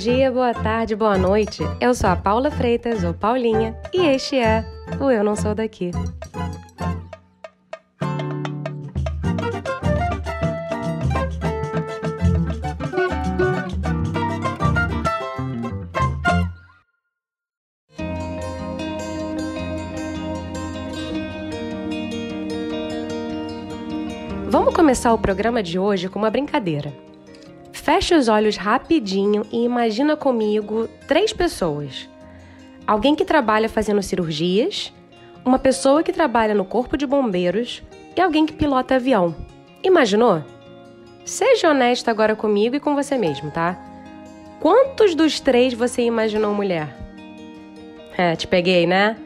dia, boa tarde, boa noite. Eu sou a Paula Freitas, ou Paulinha, e este é o Eu Não Sou Daqui. Vamos começar o programa de hoje com uma brincadeira. Feche os olhos rapidinho e imagina comigo três pessoas. Alguém que trabalha fazendo cirurgias, uma pessoa que trabalha no corpo de bombeiros e alguém que pilota avião. Imaginou? Seja honesto agora comigo e com você mesmo, tá? Quantos dos três você imaginou mulher? É, te peguei, né?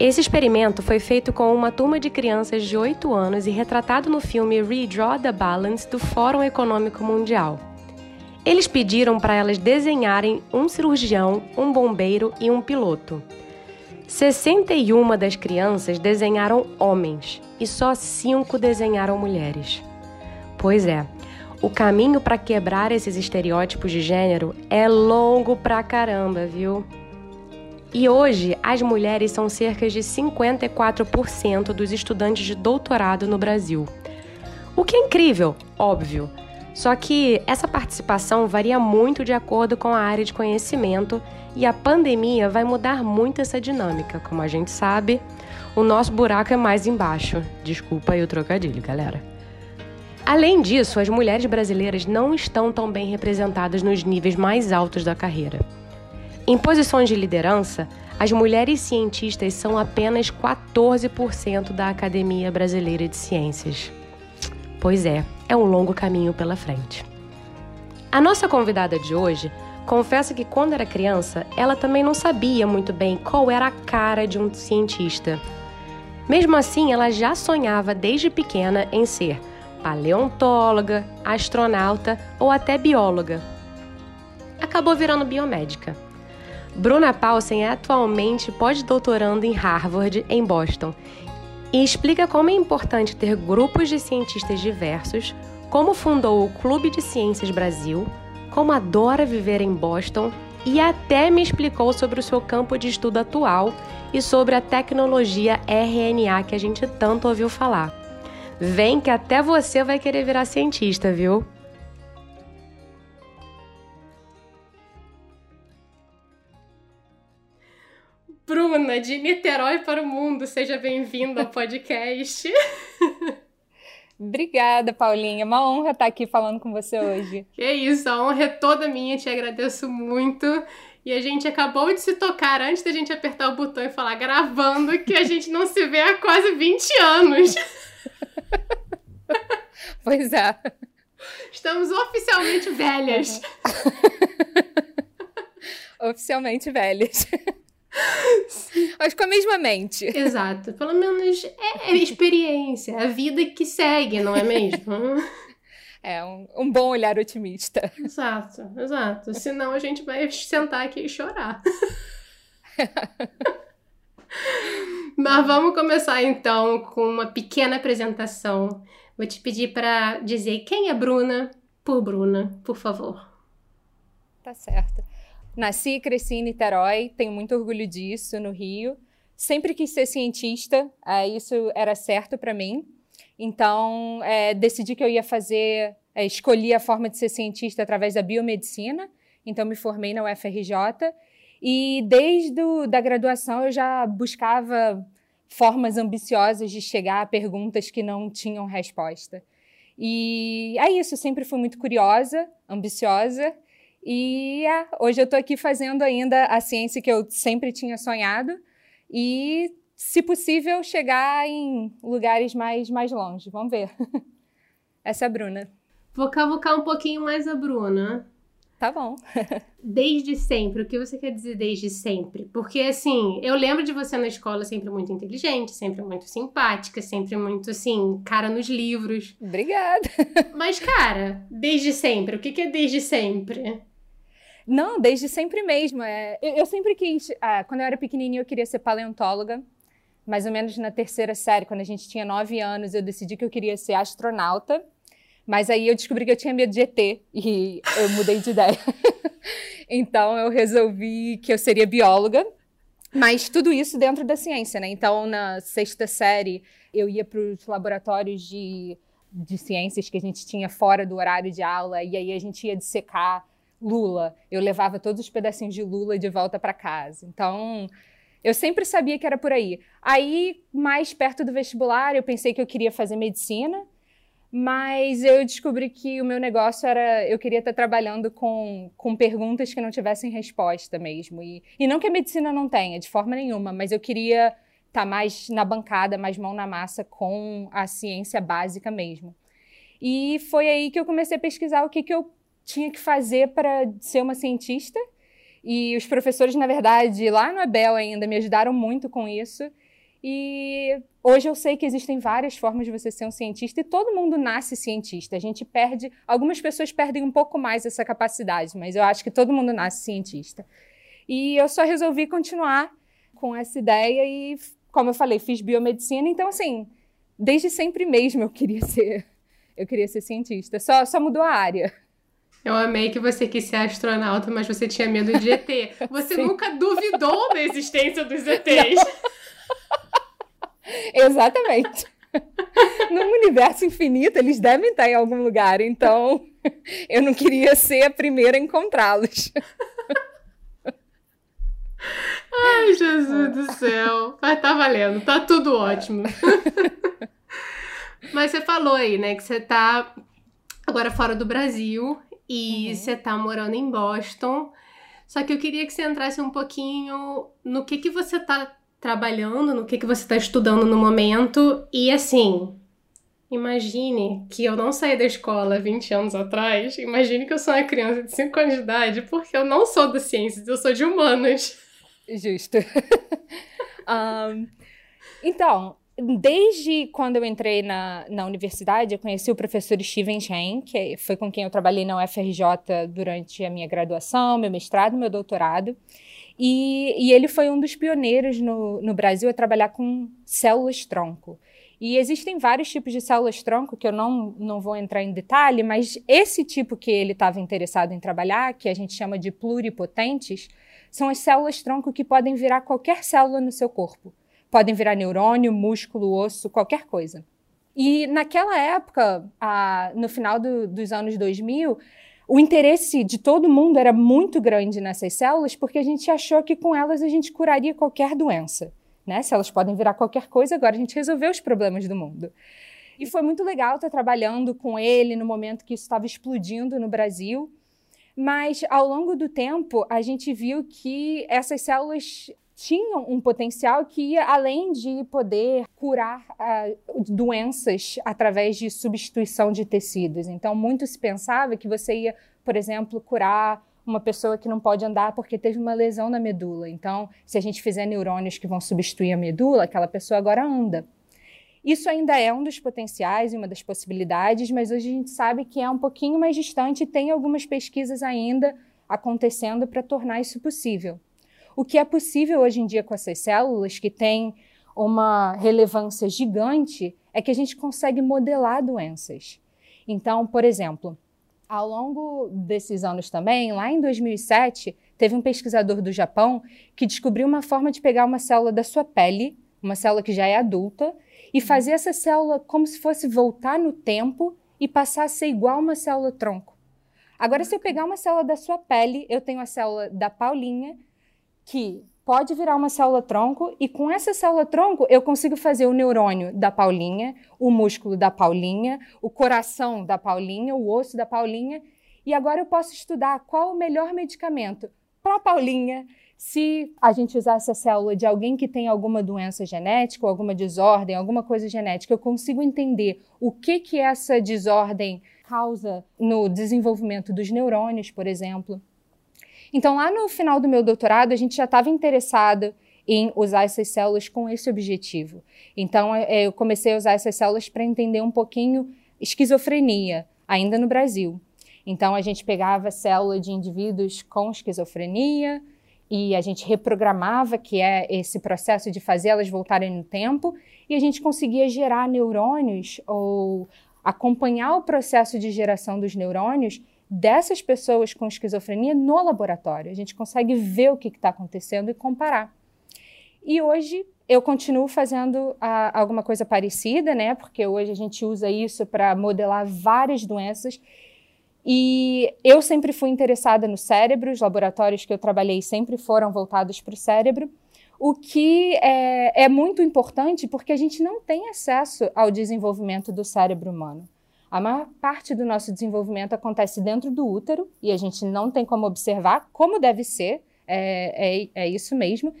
Esse experimento foi feito com uma turma de crianças de 8 anos e retratado no filme Redraw the Balance do Fórum Econômico Mundial. Eles pediram para elas desenharem um cirurgião, um bombeiro e um piloto. 61 das crianças desenharam homens e só 5 desenharam mulheres. Pois é, o caminho para quebrar esses estereótipos de gênero é longo pra caramba, viu? E hoje, as mulheres são cerca de 54% dos estudantes de doutorado no Brasil. O que é incrível, óbvio, só que essa participação varia muito de acordo com a área de conhecimento e a pandemia vai mudar muito essa dinâmica. Como a gente sabe, o nosso buraco é mais embaixo. Desculpa aí o trocadilho, galera. Além disso, as mulheres brasileiras não estão tão bem representadas nos níveis mais altos da carreira. Em posições de liderança, as mulheres cientistas são apenas 14% da Academia Brasileira de Ciências. Pois é, é um longo caminho pela frente. A nossa convidada de hoje confessa que quando era criança, ela também não sabia muito bem qual era a cara de um cientista. Mesmo assim, ela já sonhava desde pequena em ser paleontóloga, astronauta ou até bióloga. Acabou virando biomédica. Bruna Paulsen é atualmente pós-doutorando em Harvard, em Boston, e explica como é importante ter grupos de cientistas diversos, como fundou o Clube de Ciências Brasil, como adora viver em Boston e até me explicou sobre o seu campo de estudo atual e sobre a tecnologia RNA que a gente tanto ouviu falar. Vem que até você vai querer virar cientista, viu? Bruna, de Niterói para o mundo, seja bem-vinda ao podcast. Obrigada, Paulinha. É uma honra estar aqui falando com você hoje. Que isso, a honra é toda minha, te agradeço muito. E a gente acabou de se tocar antes da gente apertar o botão e falar gravando que a gente não se vê há quase 20 anos. Pois é. Estamos oficialmente velhas. oficialmente velhas. Mas com a mesma mente. Exato. Pelo menos é, é experiência, é a vida que segue, não é mesmo? É, um, um, bom olhar otimista. Exato, exato. Senão a gente vai sentar aqui e chorar. Mas vamos começar então com uma pequena apresentação. Vou te pedir para dizer quem é Bruna por Bruna, por favor. Tá certo. Nasci e cresci em Niterói, tenho muito orgulho disso, no Rio. Sempre quis ser cientista, é, isso era certo para mim. Então, é, decidi que eu ia fazer, é, escolhi a forma de ser cientista através da biomedicina. Então, me formei na UFRJ. E desde a da graduação eu já buscava formas ambiciosas de chegar a perguntas que não tinham resposta. E é isso, sempre fui muito curiosa, ambiciosa e é, hoje eu estou aqui fazendo ainda a ciência que eu sempre tinha sonhado e, se possível, chegar em lugares mais, mais longe. Vamos ver. Essa é a Bruna. Vou cavucar um pouquinho mais a Bruna. Tá bom. desde sempre. O que você quer dizer desde sempre? Porque, assim, eu lembro de você na escola sempre muito inteligente, sempre muito simpática, sempre muito, assim, cara nos livros. Obrigada. Mas, cara, desde sempre. O que é desde sempre? Não, desde sempre mesmo. É, eu, eu sempre quis. Ah, quando eu era pequenininha, eu queria ser paleontóloga. Mais ou menos na terceira série, quando a gente tinha nove anos, eu decidi que eu queria ser astronauta. Mas aí eu descobri que eu tinha medo de ET e eu mudei de ideia. Então eu resolvi que eu seria bióloga, mas tudo isso dentro da ciência, né? Então na sexta série eu ia para os laboratórios de, de ciências que a gente tinha fora do horário de aula e aí a gente ia dissecar lula. Eu levava todos os pedacinhos de lula de volta para casa. Então eu sempre sabia que era por aí. Aí, mais perto do vestibular, eu pensei que eu queria fazer medicina, mas eu descobri que o meu negócio era. Eu queria estar trabalhando com, com perguntas que não tivessem resposta mesmo. E, e não que a medicina não tenha, de forma nenhuma, mas eu queria estar mais na bancada, mais mão na massa com a ciência básica mesmo. E foi aí que eu comecei a pesquisar o que, que eu tinha que fazer para ser uma cientista. E os professores, na verdade, lá no Abel ainda me ajudaram muito com isso. E hoje eu sei que existem várias formas de você ser um cientista e todo mundo nasce cientista. A gente perde, algumas pessoas perdem um pouco mais essa capacidade, mas eu acho que todo mundo nasce cientista. E eu só resolvi continuar com essa ideia e, como eu falei, fiz biomedicina, então assim, desde sempre mesmo eu queria ser, eu queria ser cientista. Só só mudou a área. Eu amei que você quis ser astronauta, mas você tinha medo de ET. Você Sim. nunca duvidou da existência dos ETs. Exatamente. Num universo infinito, eles devem estar em algum lugar, então eu não queria ser a primeira a encontrá-los. Ai, Jesus do céu. Mas tá valendo, tá tudo ótimo. Mas você falou aí, né, que você tá agora fora do Brasil e uhum. você tá morando em Boston. Só que eu queria que você entrasse um pouquinho no que que você tá trabalhando, no que que você tá estudando no momento e assim, imagine que eu não saí da escola 20 anos atrás, imagine que eu sou uma criança de 5 anos de idade, porque eu não sou das ciências, eu sou de humanas. Justo. um, então, Desde quando eu entrei na, na universidade, eu conheci o professor Steven Shen, que foi com quem eu trabalhei na UFRJ durante a minha graduação, meu mestrado, meu doutorado. E, e ele foi um dos pioneiros no, no Brasil a trabalhar com células-tronco. E existem vários tipos de células-tronco que eu não, não vou entrar em detalhe, mas esse tipo que ele estava interessado em trabalhar, que a gente chama de pluripotentes, são as células-tronco que podem virar qualquer célula no seu corpo. Podem virar neurônio, músculo, osso, qualquer coisa. E naquela época, no final do, dos anos 2000, o interesse de todo mundo era muito grande nessas células porque a gente achou que com elas a gente curaria qualquer doença. Né? Se elas podem virar qualquer coisa, agora a gente resolveu os problemas do mundo. E foi muito legal estar trabalhando com ele no momento que isso estava explodindo no Brasil. Mas ao longo do tempo, a gente viu que essas células tinham um potencial que ia além de poder curar uh, doenças através de substituição de tecidos. Então, muito se pensava que você ia, por exemplo, curar uma pessoa que não pode andar porque teve uma lesão na medula. Então, se a gente fizer neurônios que vão substituir a medula, aquela pessoa agora anda. Isso ainda é um dos potenciais e uma das possibilidades, mas hoje a gente sabe que é um pouquinho mais distante e tem algumas pesquisas ainda acontecendo para tornar isso possível. O que é possível hoje em dia com essas células, que têm uma relevância gigante, é que a gente consegue modelar doenças. Então, por exemplo, ao longo desses anos também, lá em 2007, teve um pesquisador do Japão que descobriu uma forma de pegar uma célula da sua pele, uma célula que já é adulta, e fazer essa célula como se fosse voltar no tempo e passar a ser igual uma célula tronco. Agora, se eu pegar uma célula da sua pele, eu tenho a célula da Paulinha, que pode virar uma célula-tronco e com essa célula-tronco eu consigo fazer o neurônio da Paulinha, o músculo da Paulinha, o coração da Paulinha, o osso da Paulinha e agora eu posso estudar qual o melhor medicamento para Paulinha. Se a gente usar essa célula de alguém que tem alguma doença genética alguma desordem, alguma coisa genética, eu consigo entender o que que essa desordem causa no desenvolvimento dos neurônios, por exemplo. Então, lá no final do meu doutorado, a gente já estava interessado em usar essas células com esse objetivo. Então, é, é, eu comecei a usar essas células para entender um pouquinho esquizofrenia, ainda no Brasil. Então, a gente pegava célula de indivíduos com esquizofrenia e a gente reprogramava, que é esse processo de fazer elas voltarem no tempo, e a gente conseguia gerar neurônios ou acompanhar o processo de geração dos neurônios dessas pessoas com esquizofrenia no laboratório. A gente consegue ver o que está acontecendo e comparar. E hoje eu continuo fazendo a, ah, alguma coisa parecida, né? Porque hoje a gente usa isso para modelar várias doenças. E eu sempre fui interessada no cérebro, os laboratórios que eu trabalhei sempre foram voltados para o cérebro, o que é, é muito importante porque a gente não tem acesso ao desenvolvimento do cérebro humano. A maior parte do nosso desenvolvimento acontece dentro do útero e a gente não tem como observar como deve ser. É, é, é, isso mesmo.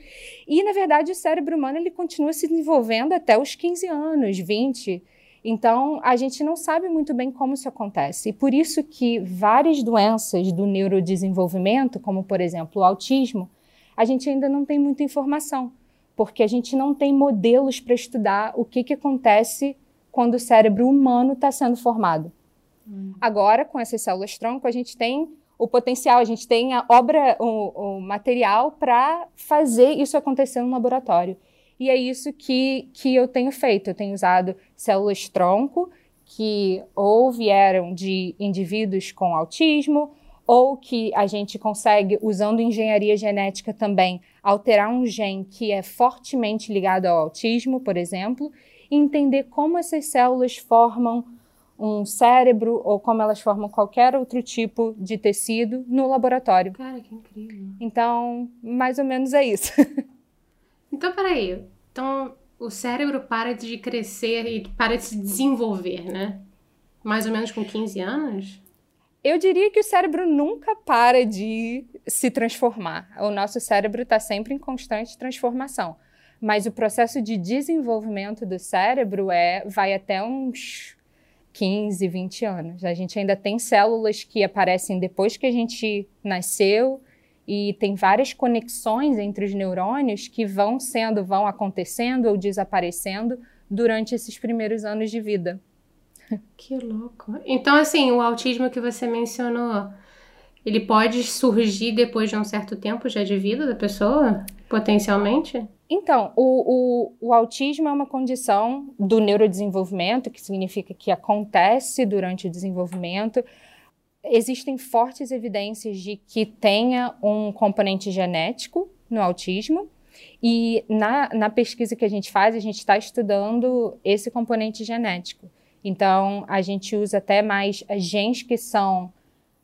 E, na verdade, o cérebro humano ele continua se desenvolvendo até os 15 anos, 20. Então, a gente não sabe muito bem como isso acontece. E por isso que várias doenças do neurodesenvolvimento, como, por exemplo, o autismo, a gente ainda não tem muita informação, porque a gente não tem modelos para estudar o que, que acontece quando o cérebro humano está sendo formado. Hum. Agora, com essas células-tronco, a gente tem o potencial, a gente tem a obra, o, o material para fazer isso acontecer no laboratório. E é isso que, que eu tenho feito. Eu tenho usado células-tronco, que ou vieram de indivíduos com autismo, ou que a gente consegue, usando engenharia genética também, alterar um gene que é fortemente ligado ao autismo, por exemplo, e entender como essas células formam um cérebro ou como elas formam qualquer outro tipo de tecido no laboratório. Cara, que incrível. Então, mais ou menos é isso. então, peraí. Então, o cérebro para de crescer e para de se desenvolver, né? Mais ou menos com 15 anos? Eu diria que o cérebro nunca para de se transformar. O nosso cérebro está sempre em constante transformação mas o processo de desenvolvimento do cérebro é vai até uns 15, 20 anos. A gente ainda tem células que aparecem depois que a gente nasceu e tem várias conexões entre os neurônios que vão sendo, vão acontecendo ou desaparecendo durante esses primeiros anos de vida. Que louco. Então, assim, o autismo que você mencionou, ele pode surgir depois de um certo tempo já de vida da pessoa, potencialmente? Então, o, o, o, autismo é uma condição do neurodesenvolvimento, que significa que acontece durante o desenvolvimento. Existem fortes evidências de que tenha um componente genético no autismo. E na, na pesquisa que a gente faz, a gente está estudando esse componente genético. Então, a gente usa até mais genes que são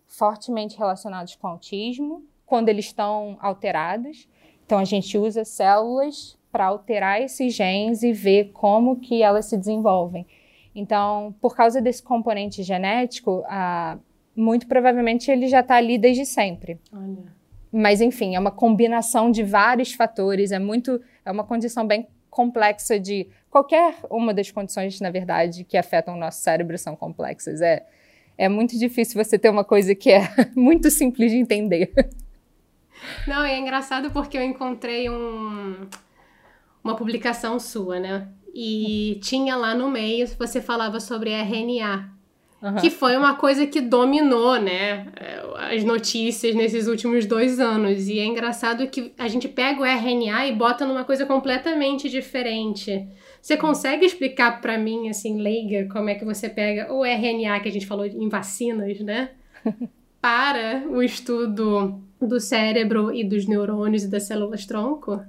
fortemente relacionados com autismo, quando eles estão alterados então a gente usa células para alterar esses genes e ver como que elas se desenvolvem. Então, por causa desse componente genético, ah, muito provavelmente ele já está ali desde sempre. Olha. Mas enfim, é uma combinação de vários fatores. É muito, é uma condição bem complexa de qualquer uma das condições, na verdade, que afetam o nosso cérebro são complexas. É, é muito difícil você ter uma coisa que é muito simples de entender. Não, e é engraçado porque eu encontrei um, uma publicação sua, né? E tinha lá no meio, você falava sobre RNA. Uhum. Que foi uma coisa que dominou, né? As notícias nesses últimos dois anos. E é engraçado que a gente pega o RNA e bota numa coisa completamente diferente. Você consegue explicar para mim, assim, leiga, como é que você pega o RNA que a gente falou em vacinas, né? para o estudo do cérebro e dos neurônios e das células-tronco?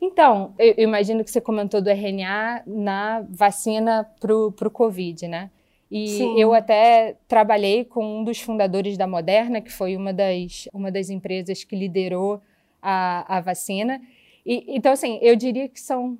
Então, eu imagino que você comentou do RNA na vacina para o Covid, né? E Sim. eu até trabalhei com um dos fundadores da Moderna, que foi uma das, uma das empresas que liderou a, a vacina. E, então, assim, eu diria que são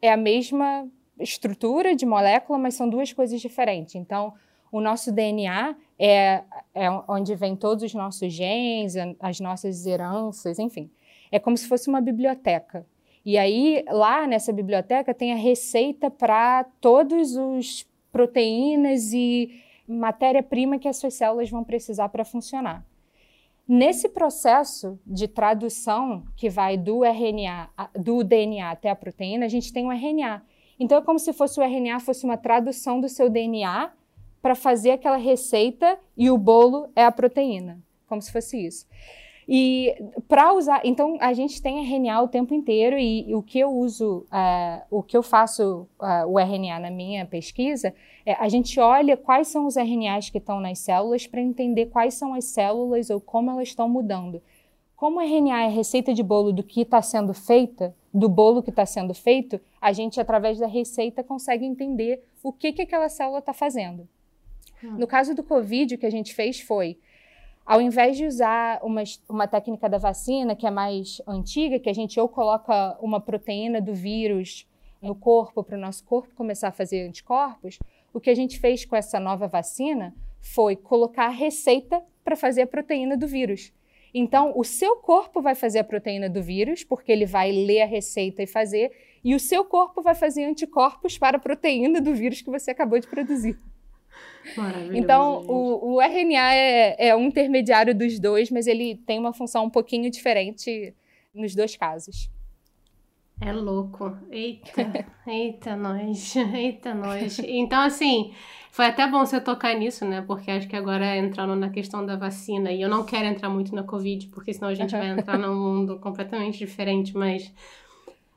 é a mesma estrutura de molécula, mas são duas coisas diferentes. Então, o nosso DNA é, é onde vem todos os nossos genes, as nossas heranças, enfim. É como se fosse uma biblioteca. E aí, lá nessa biblioteca, tem a receita para todos os proteínas e matéria-prima que as suas células vão precisar para funcionar. Nesse processo de tradução que vai do RNA, do DNA até a proteína, a gente tem o RNA. Então é como se fosse o RNA fosse uma tradução do seu DNA para fazer aquela receita e o bolo é a proteína, como se fosse isso. E para usar, então a gente tem RNA o tempo inteiro e, e o que eu uso, uh, o que eu faço uh, o RNA na minha pesquisa, é, a gente olha quais são os RNAs que estão nas células para entender quais são as células ou como elas estão mudando. Como o RNA é receita de bolo do que está sendo feita, do bolo que está sendo feito, a gente através da receita consegue entender o que que aquela célula está fazendo. Hum. No caso do COVID, o que a gente fez foi ao invés de usar uma, uma técnica da vacina que é mais antiga, que a gente ou coloca uma proteína do vírus no corpo para o nosso corpo começar a fazer anticorpos, o que a gente fez com essa nova vacina foi colocar a receita para fazer a proteína do vírus. Então, o seu corpo vai fazer a proteína do vírus, porque ele vai ler a receita e fazer, e o seu corpo vai fazer anticorpos para a proteína do vírus que você acabou de produzir. Então, o, o, RNA é, é um intermediário dos dois, mas ele tem uma função um pouquinho diferente nos dois casos. É louco. Eita, eita nós, eita nós. Então, assim, foi até bom você tocar nisso, né? Porque acho que agora entrando na questão da vacina, e eu não quero entrar muito na Covid, porque senão a gente vai entrar num mundo completamente diferente, mas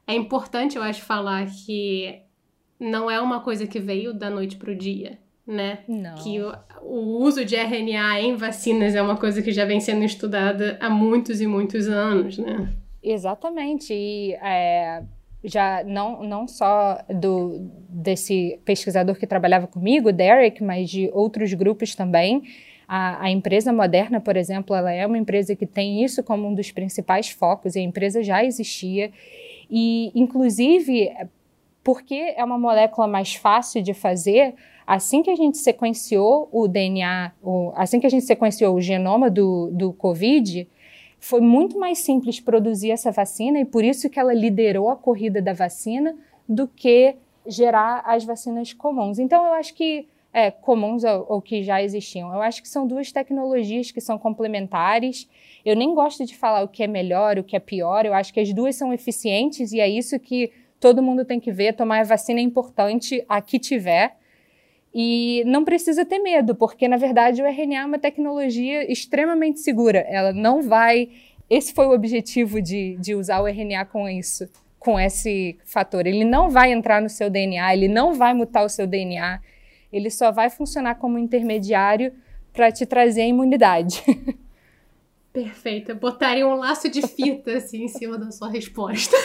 é importante, eu acho, falar que não é uma coisa que veio da noite pro dia né? Não. Que o, o, uso de RNA em vacinas é uma coisa que já vem sendo estudada há muitos e muitos anos, né? Exatamente. E é, já não, não só do, desse pesquisador que trabalhava comigo, Derek, mas de outros grupos também. A, a, empresa moderna, por exemplo, ela é uma empresa que tem isso como um dos principais focos, e a empresa já existia. E, inclusive, porque é uma molécula mais fácil de fazer, assim que a gente sequenciou o DNA, o, assim que a gente sequenciou o genoma do, do Covid, foi muito mais simples produzir essa vacina e por isso que ela liderou a corrida da vacina do que gerar as vacinas comuns. Então, eu acho que é, comuns ou, ou, que já existiam. Eu acho que são duas tecnologias que são complementares. Eu nem gosto de falar o que é melhor, o que é pior. Eu acho que as duas são eficientes e é isso que todo mundo tem que ver. Tomar a vacina é importante a que tiver. E não precisa ter medo, porque na verdade o RNA é uma tecnologia extremamente segura. Ela não vai. Esse foi o objetivo de, de usar o RNA com isso, com esse fator. Ele não vai entrar no seu DNA, ele não vai mutar o seu DNA, ele só vai funcionar como intermediário para te trazer a imunidade. Perfeito. Botaria um laço de fita assim em cima da sua resposta.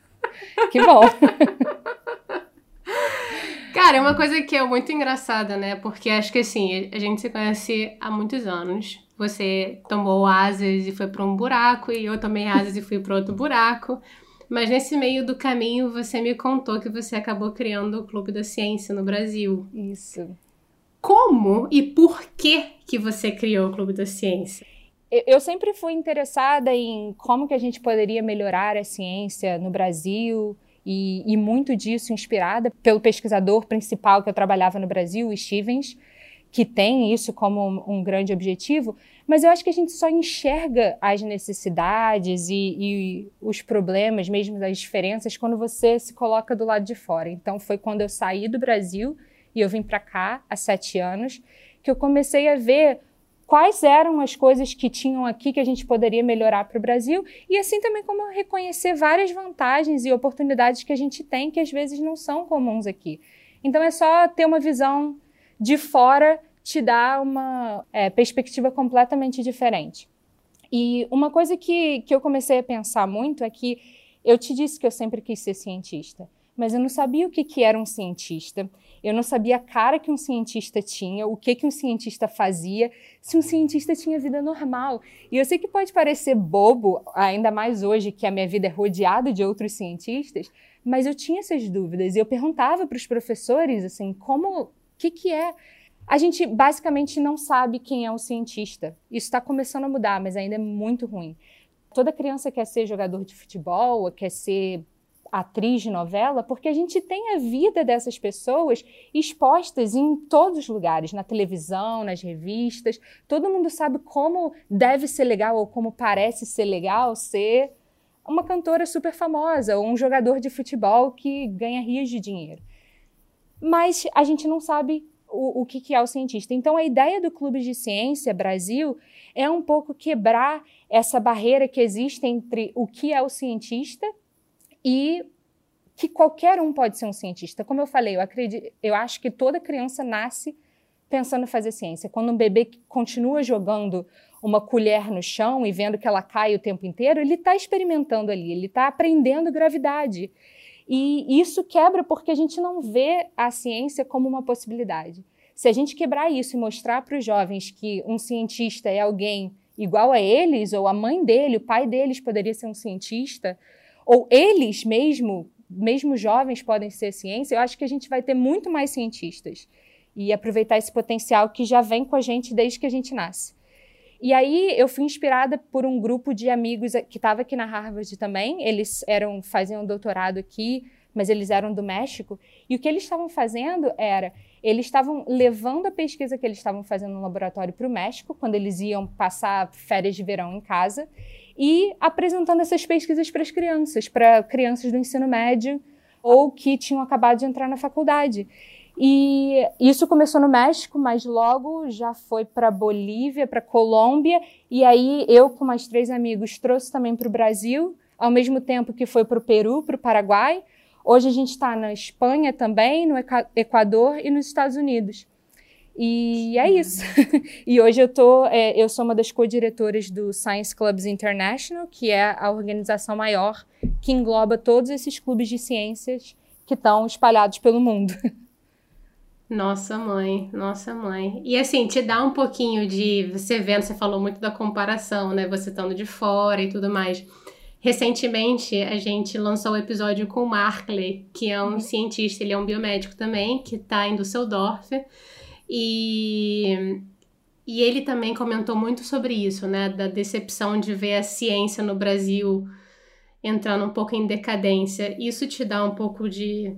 que bom. Cara, é uma coisa que é muito engraçada, né? Porque acho que assim, a gente se conhece há muitos anos. Você tomou asas e foi para um buraco, e eu tomei asas e fui para outro buraco. Mas nesse meio do caminho, você me contou que você acabou criando o Clube da Ciência no Brasil. Isso. Como e por que que você criou o Clube da Ciência? Eu sempre fui interessada em como que a gente poderia melhorar a ciência no Brasil, e, e muito disso inspirada pelo pesquisador principal que eu trabalhava no Brasil, Stevens, que tem isso como um, um, grande objetivo, mas eu acho que a gente só enxerga as necessidades e, e, os problemas, mesmo as diferenças, quando você se coloca do lado de fora. Então, foi quando eu saí do Brasil e eu vim para cá há sete anos que eu comecei a ver quais eram as coisas que tinham aqui que a gente poderia melhorar para o Brasil e assim também como reconhecer várias vantagens e oportunidades que a gente tem que às vezes não são comuns aqui. Então é só ter uma visão de fora te dá uma é, perspectiva completamente diferente. E uma coisa que, que eu comecei a pensar muito é que eu te disse que eu sempre quis ser cientista, mas eu não sabia o que, que era um cientista. Eu não sabia a cara que um cientista tinha, o que, que um cientista fazia, se um cientista tinha vida normal. E eu sei que pode parecer bobo, ainda mais hoje que a minha vida é rodeada de outros cientistas, mas eu tinha essas dúvidas e eu perguntava para os professores assim, como, o que, que é? A gente basicamente não sabe quem é um cientista. Isso está começando a mudar, mas ainda é muito ruim. Toda criança quer ser jogador de futebol, quer ser atriz de novela, porque a gente tem a vida dessas pessoas expostas em todos os lugares, na televisão, nas revistas. Todo mundo sabe como deve ser legal ou como parece ser legal ser uma cantora super famosa ou um jogador de futebol que ganha rios de dinheiro. Mas a gente não sabe o, o que, que é o cientista. Então, a ideia do Clube de Ciência Brasil é um pouco quebrar essa barreira que existe entre o que é o cientista e que qualquer um pode ser um cientista. Como eu falei, eu, acredito, eu acho que toda criança nasce pensando em fazer ciência. Quando um bebê continua jogando uma colher no chão e vendo que ela cai o tempo inteiro, ele está experimentando ali, ele está aprendendo gravidade. E isso quebra porque a gente não vê a ciência como uma possibilidade. Se a gente quebrar isso e mostrar para os jovens que um cientista é alguém igual a eles, ou a mãe dele, o pai deles poderia ser um cientista, ou eles mesmo, mesmo jovens, podem ser ciência, eu acho que a gente vai ter muito mais cientistas e aproveitar esse potencial que já vem com a gente desde que a gente nasce. E aí eu fui inspirada por um grupo de amigos que estava aqui na Harvard também. Eles eram faziam doutorado aqui, mas eles eram do México. E o que eles estavam fazendo era eles estavam levando a pesquisa que eles estavam fazendo no laboratório para o México, quando eles iam passar férias de verão em casa, e apresentando essas pesquisas para as crianças, para crianças do ensino médio ou que tinham acabado de entrar na faculdade. E isso começou no México, mas logo já foi para Bolívia, para Colômbia, e aí eu com mais três amigos trouxe também para o Brasil, ao mesmo tempo que foi para o Peru, para o Paraguai. Hoje a gente está na Espanha também, no Equador e nos Estados Unidos. E é isso. e hoje eu tô, é, eu sou uma das co-diretoras do Science Clubs International, que é a organização maior que engloba todos esses clubes de ciências que estão espalhados pelo mundo. Nossa mãe, nossa mãe. E assim, te dá um pouquinho de. Você vendo, você falou muito da comparação, né? Você estando de fora e tudo mais. Recentemente, a gente lançou o um episódio com o Markley, que é um uhum. cientista, ele é um biomédico também, que está em Düsseldorf. E, e ele também comentou muito sobre isso, né? Da decepção de ver a ciência no Brasil entrando um pouco em decadência. Isso te dá um pouco de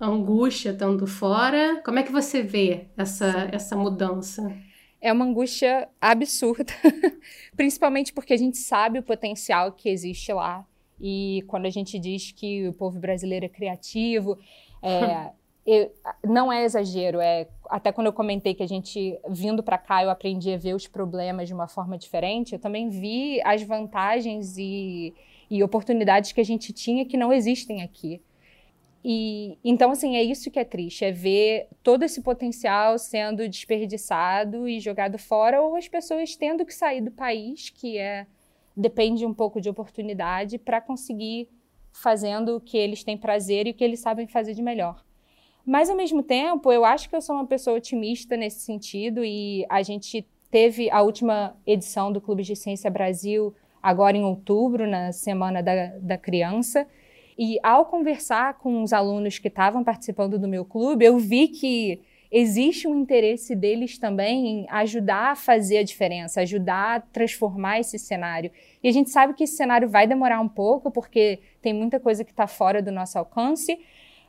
angústia estando fora? Como é que você vê essa, essa mudança? É uma angústia absurda, principalmente porque a gente sabe o potencial que existe lá. E quando a gente diz que o povo brasileiro é criativo, é, eu, não é exagero. É, até quando eu comentei que a gente, vindo para cá, eu aprendi a ver os problemas de uma forma diferente, eu também vi as vantagens e, e oportunidades que a gente tinha que não existem aqui. E então assim, é isso que é triste, é ver todo esse potencial sendo desperdiçado e jogado fora ou as pessoas tendo que sair do país, que é depende um pouco de oportunidade para conseguir fazendo o que eles têm prazer e o que eles sabem fazer de melhor. Mas ao mesmo tempo, eu acho que eu sou uma pessoa otimista nesse sentido e a gente teve a última edição do Clube de Ciência Brasil agora em outubro, na Semana da, da Criança. E ao conversar com os alunos que estavam participando do meu clube, eu vi que existe um interesse deles também em ajudar a fazer a diferença, ajudar a transformar esse cenário. E a gente sabe que esse cenário vai demorar um pouco, porque tem muita coisa que está fora do nosso alcance,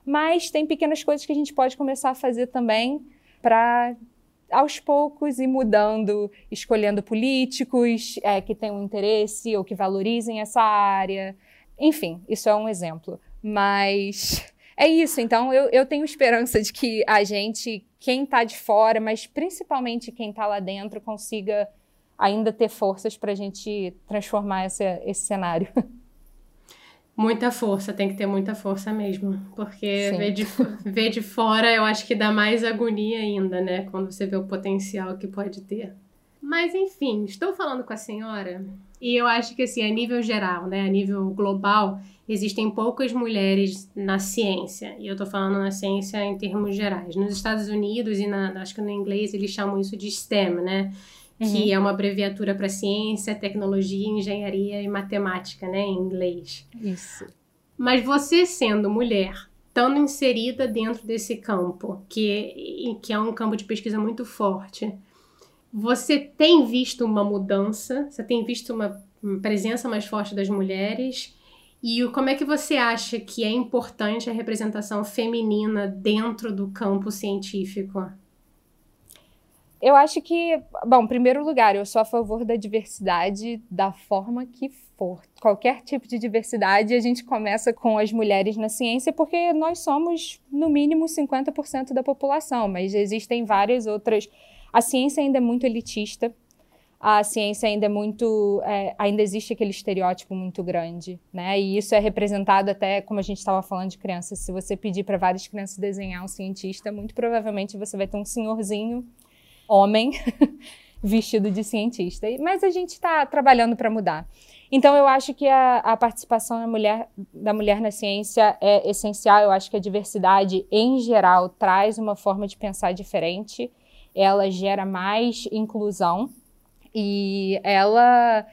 mas tem pequenas coisas que a gente pode começar a fazer também para aos poucos ir mudando, escolhendo políticos é, que tenham interesse ou que valorizem essa área, enfim, isso é um exemplo. Mas é isso. Então, eu, eu tenho esperança de que a gente, quem está de fora, mas principalmente quem está lá dentro, consiga ainda ter forças para a gente transformar esse, esse cenário. Muita força, tem que ter muita força mesmo. Porque ver de, ver de fora eu acho que dá mais agonia ainda, né? Quando você vê o potencial que pode ter. Mas enfim, estou falando com a senhora e eu acho que, assim, a nível geral, né, a nível global, existem poucas mulheres na ciência. E eu estou falando na ciência em termos gerais. Nos Estados Unidos e na, acho que no inglês eles chamam isso de STEM, né? Uhum. Que é uma abreviatura para ciência, tecnologia, engenharia e matemática, né, em inglês. Isso. Mas você sendo mulher, estando inserida dentro desse campo, que, que é um campo de pesquisa muito forte, você tem visto uma mudança? Você tem visto uma presença mais forte das mulheres? E como é que você acha que é importante a representação feminina dentro do campo científico? Eu acho que, bom, em primeiro lugar, eu sou a favor da diversidade da forma que for. Qualquer tipo de diversidade, a gente começa com as mulheres na ciência, porque nós somos, no mínimo, 50% da população, mas existem várias outras. A ciência ainda é muito elitista, a ciência ainda é muito. É, ainda existe aquele estereótipo muito grande, né? E isso é representado até, como a gente estava falando de crianças, se você pedir para várias crianças desenhar um cientista, muito provavelmente você vai ter um senhorzinho, homem, vestido de cientista. Mas a gente está trabalhando para mudar. Então, eu acho que a, a participação da mulher, da mulher na ciência é essencial. Eu acho que a diversidade, em geral, traz uma forma de pensar diferente, ela gera mais inclusão e ela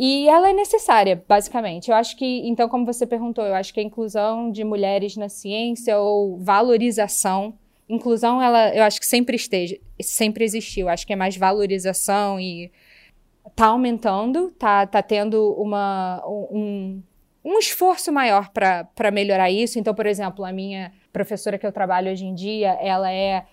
e ela é necessária, basicamente. Eu acho que, então, como você perguntou, eu acho que a inclusão de mulheres na ciência ou valorização, inclusão, ela, eu acho que sempre esteja, sempre existiu. Acho que é mais valorização e tá aumentando, tá, tá tendo uma, um, um esforço maior para melhorar isso. Então, por exemplo, a minha professora que eu trabalho hoje em dia, ela é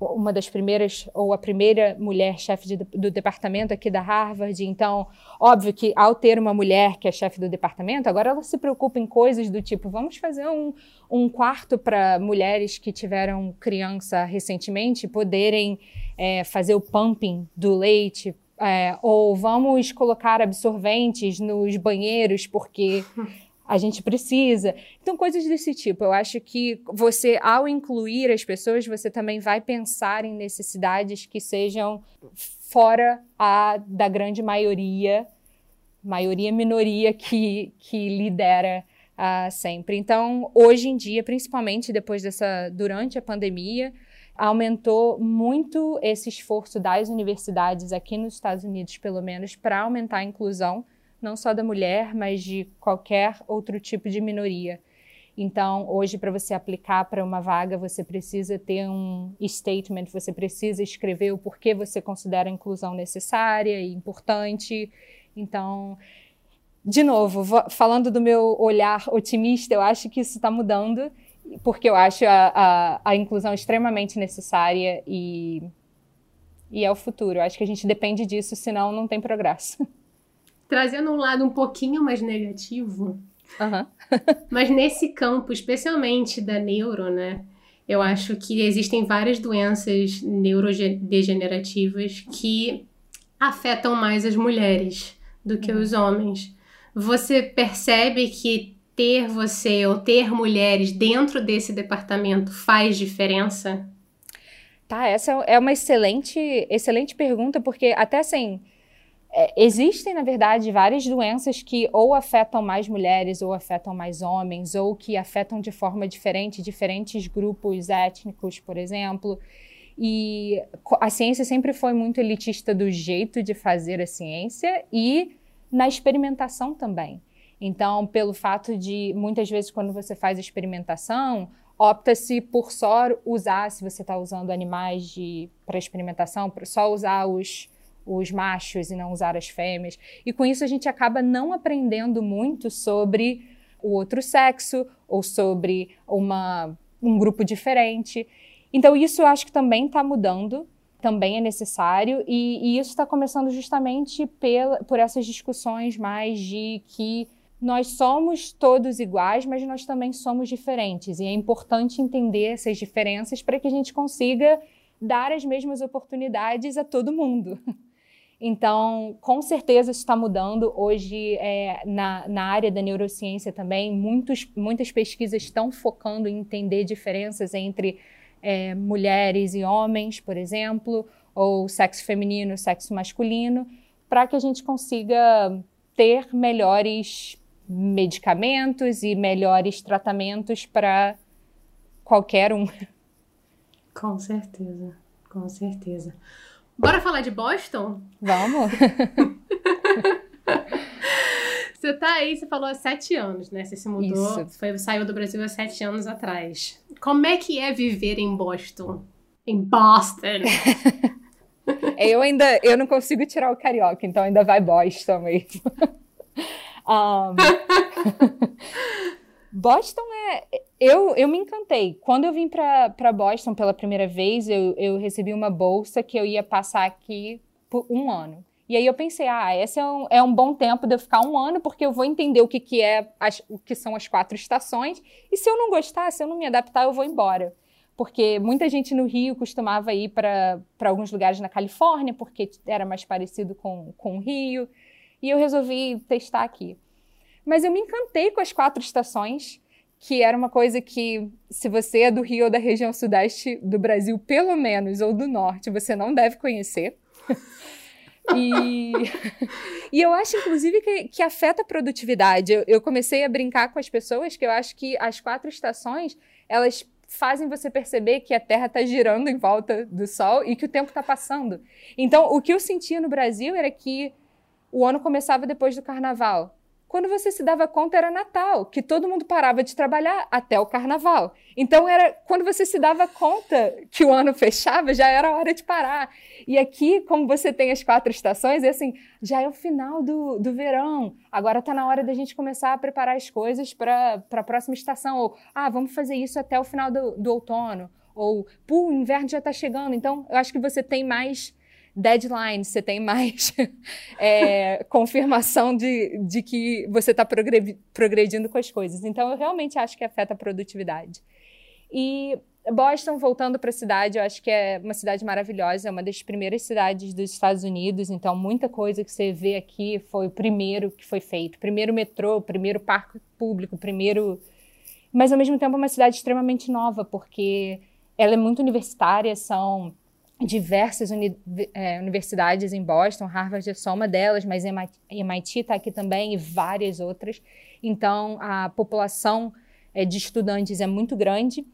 uma das primeiras, ou a primeira mulher chefe de, do departamento aqui da Harvard. Então, óbvio que ao ter uma mulher que é chefe do departamento, agora ela se preocupa em coisas do tipo: vamos fazer um, um quarto para mulheres que tiveram criança recentemente poderem é, fazer o pumping do leite. É, ou vamos colocar absorventes nos banheiros, porque a gente precisa. Então, coisas desse tipo. Eu acho que você, ao incluir as pessoas, você também vai pensar em necessidades que sejam fora a da grande maioria, maioria minoria que, que lidera uh, sempre. Então, hoje em dia, principalmente depois dessa, durante a pandemia, aumentou muito esse esforço das universidades aqui nos Estados Unidos, pelo menos, para aumentar a inclusão não só da mulher, mas de qualquer outro tipo de minoria. Então, hoje, para você aplicar para uma vaga, você precisa ter um statement, você precisa escrever o porquê você considera a inclusão necessária e importante. Então, de novo, falando do meu olhar otimista, eu acho que isso está mudando, porque eu acho a, a, a, inclusão extremamente necessária e, e é o futuro. Eu acho que a gente depende disso, senão não tem progresso. trazendo um lado um pouquinho mais negativo, uhum. mas nesse campo, especialmente da neuro, né? Eu acho que existem várias doenças neurodegenerativas que afetam mais as mulheres do que uhum. os homens. Você percebe que ter você ou ter mulheres dentro desse departamento faz diferença? Tá, essa é uma excelente, excelente pergunta, porque até assim, é, existem, na verdade, várias doenças que ou afetam mais mulheres ou afetam mais homens, ou que afetam de forma diferente diferentes grupos étnicos, por exemplo. E a ciência sempre foi muito elitista do jeito de fazer a ciência e na experimentação também. Então, pelo fato de muitas vezes quando você faz experimentação, opta-se por só usar, se você está usando animais para experimentação, só usar os os machos e não usar as fêmeas. E com isso a gente acaba não aprendendo muito sobre o outro sexo ou sobre uma, um grupo diferente. Então, isso eu acho que também está mudando, também é necessário, e, e isso está começando justamente pela, por essas discussões mais de que nós somos todos iguais, mas nós também somos diferentes. E é importante entender essas diferenças para que a gente consiga dar as mesmas oportunidades a todo mundo. Então, com certeza isso está mudando. Hoje, é, na, na área da neurociência também, muitos, muitas pesquisas estão focando em entender diferenças entre é, mulheres e homens, por exemplo, ou sexo feminino, sexo masculino, para que a gente consiga ter melhores medicamentos e melhores tratamentos para qualquer um. Com certeza, com certeza. Bora falar de Boston? Vamos! você tá aí, você falou há sete anos, né? Você se mudou, foi, saiu do Brasil há sete anos atrás. Como é que é viver em Boston? Em Boston? eu ainda, eu não consigo tirar o carioca, então ainda vai Boston mesmo. um, Boston é. Eu, eu me encantei. Quando eu vim para Boston pela primeira vez, eu, eu recebi uma bolsa que eu ia passar aqui por um ano. E aí eu pensei, ah, esse é um, é um bom tempo de eu ficar um ano, porque eu vou entender o que, que, é as, o que são as quatro estações. E se eu não gostar, se eu não me adaptar, eu vou embora. Porque muita gente no Rio costumava ir para alguns lugares na Califórnia, porque era mais parecido com, com o Rio. E eu resolvi testar aqui. Mas eu me encantei com as quatro estações, que era uma coisa que, se você é do Rio ou da região sudeste do Brasil, pelo menos, ou do norte, você não deve conhecer. E, e eu acho, inclusive, que, que afeta a produtividade. Eu, eu, comecei a brincar com as pessoas que eu acho que as quatro estações, elas fazem você perceber que a Terra está girando em volta do Sol e que o tempo está passando. Então, o que eu sentia no Brasil era que o ano começava depois do Carnaval. Quando você se dava conta, era Natal, que todo mundo parava de trabalhar até o carnaval. Então, era quando você se dava conta que o ano fechava, já era hora de parar. E aqui, como você tem as quatro estações, é assim: já é o final do, do verão, agora está na hora da gente começar a preparar as coisas para a próxima estação. Ou, ah, vamos fazer isso até o final do, do outono. Ou, pô, o inverno já está chegando. Então, eu acho que você tem mais deadline, você tem mais é, confirmação de, de que você está progredindo com as coisas. Então, eu realmente acho que afeta a produtividade. E Boston, voltando para a cidade, eu acho que é uma cidade maravilhosa, é uma das primeiras cidades dos Estados Unidos, então muita coisa que você vê aqui foi o primeiro que foi feito. Primeiro metrô, primeiro parque público, primeiro. Mas ao mesmo tempo é uma cidade extremamente nova, porque ela é muito universitária, são diversas uni é, universidades em Boston, Harvard é só uma delas, mas MIT está aqui também e várias outras. Então, a população é, de estudantes é muito grande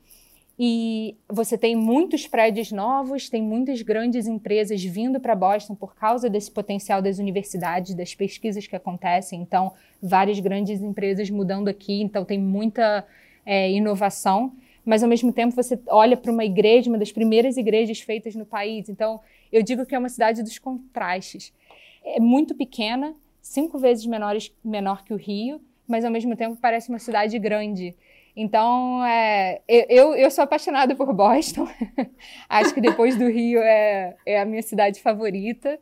e você tem muitos prédios novos, tem muitas grandes empresas vindo para Boston por causa desse potencial das universidades, das pesquisas que acontecem. Então, várias grandes empresas mudando aqui, então tem muita é, inovação mas ao mesmo tempo você olha para uma igreja, uma das primeiras igrejas feitas no país. Então, eu digo que é uma cidade dos contrastes. É muito pequena, cinco vezes menores, menor que o Rio, mas ao mesmo tempo parece uma cidade grande. Então, é, eu, eu sou apaixonada por Boston. Acho que depois do Rio é, é a minha cidade favorita.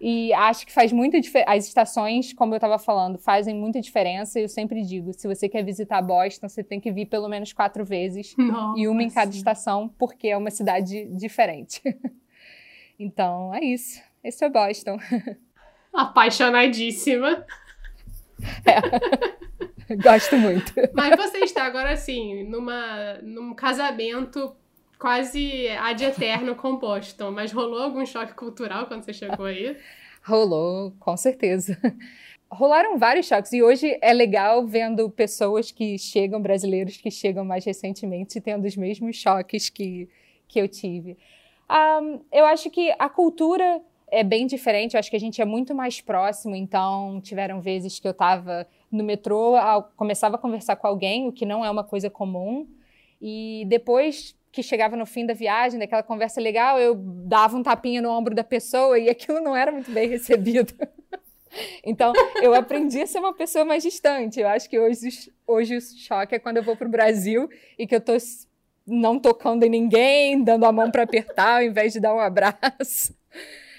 E acho que faz muita diferença. As estações, como eu estava falando, fazem muita diferença. Eu sempre digo: se você quer visitar Boston, você tem que vir pelo menos quatro vezes Nossa. e uma em cada estação, porque é uma cidade diferente. então, é isso. Esse é Boston. Apaixonadíssima. É. Gosto muito. Mas você está agora, assim, numa, num casamento quase ad eterno com Boston. Mas rolou algum choque cultural quando você chegou aí? rolou, com certeza. Rolaram vários choques e hoje é legal vendo pessoas que chegam, brasileiros que chegam mais recentemente, tendo os mesmos choques que, que eu tive. Um, eu acho que a cultura é bem diferente, eu acho que a gente é muito mais próximo, então tiveram vezes que eu estava no metrô, começava a conversar com alguém, o que não é uma coisa comum, e depois que chegava no fim da viagem, daquela conversa legal, eu dava um tapinha no ombro da pessoa e aquilo não era muito bem recebido. então, eu aprendi a ser uma pessoa mais distante. Eu acho que hoje, hoje o choque é quando eu vou para o Brasil e que eu estou não tocando em ninguém, dando a mão para apertar ao invés de dar um abraço.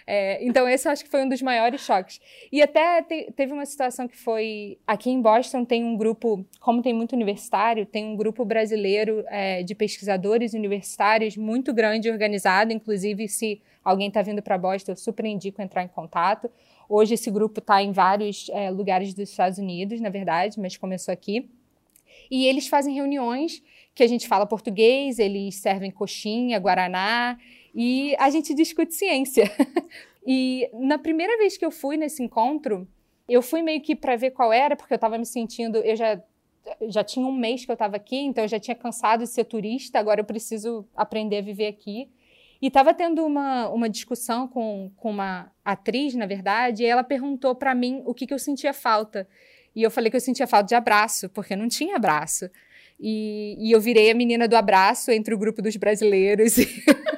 É, então, esse eu acho que foi um dos maiores choques. E até te, teve uma situação que foi. Aqui em Boston tem um grupo, como tem muito universitário, tem um grupo brasileiro é, de pesquisadores universitários muito grande organizado. Inclusive, se alguém está vindo para Boston, eu super indico entrar em contato. Hoje, esse grupo está em vários é, lugares dos Estados Unidos, na verdade, mas começou aqui. E eles fazem reuniões que a gente fala português, eles servem coxinha, guaraná, e a gente discute ciência. e na primeira vez que eu fui nesse encontro, eu fui meio que para ver qual era, porque eu estava me sentindo, eu já já tinha um mês que eu estava aqui, então eu já tinha cansado de ser turista, agora eu preciso aprender a viver aqui. E estava tendo uma, uma discussão com, com uma atriz, na verdade, e ela perguntou para mim o que, que eu sentia falta. E eu falei que eu sentia falta de abraço, porque não tinha abraço. E, e eu virei a menina do abraço entre o grupo dos brasileiros.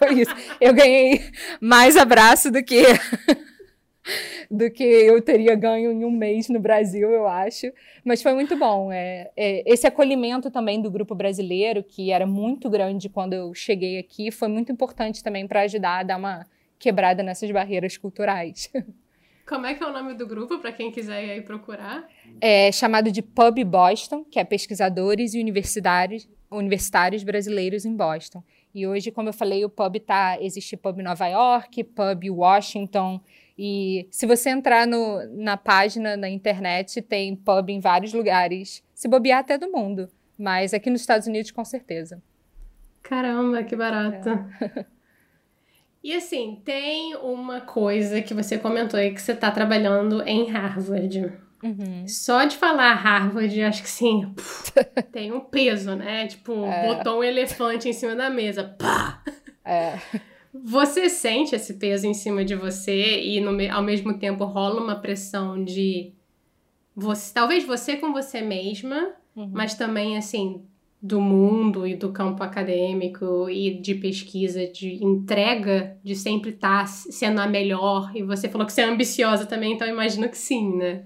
Foi isso. Eu ganhei mais abraço do que do que eu teria ganho em um mês no Brasil, eu acho. Mas foi muito bom. É, é, esse acolhimento também do grupo brasileiro, que era muito grande quando eu cheguei aqui, foi muito importante também para ajudar a dar uma quebrada nessas barreiras culturais. Como é que é o nome do grupo, para quem quiser ir aí procurar? É chamado de Pub Boston, que é pesquisadores e universitários, universitários brasileiros em Boston. E hoje, como eu falei, o pub tá. Existe pub Nova York, pub Washington. E se você entrar no, na página na internet, tem pub em vários lugares. Se bobear até do mundo. Mas aqui nos Estados Unidos, com certeza. Caramba, que barato. É. E assim, tem uma coisa que você comentou aí que você está trabalhando em Harvard. Uhum. Só de falar Harvard, acho que sim, tem um peso, né? Tipo, é. botou um elefante em cima da mesa. Pá! É. Você sente esse peso em cima de você e no, ao mesmo tempo rola uma pressão de você, talvez você com você mesma, uhum. mas também assim do mundo e do campo acadêmico e de pesquisa, de entrega, de sempre estar tá sendo a melhor. E você falou que você é ambiciosa também, então imagino que sim, né?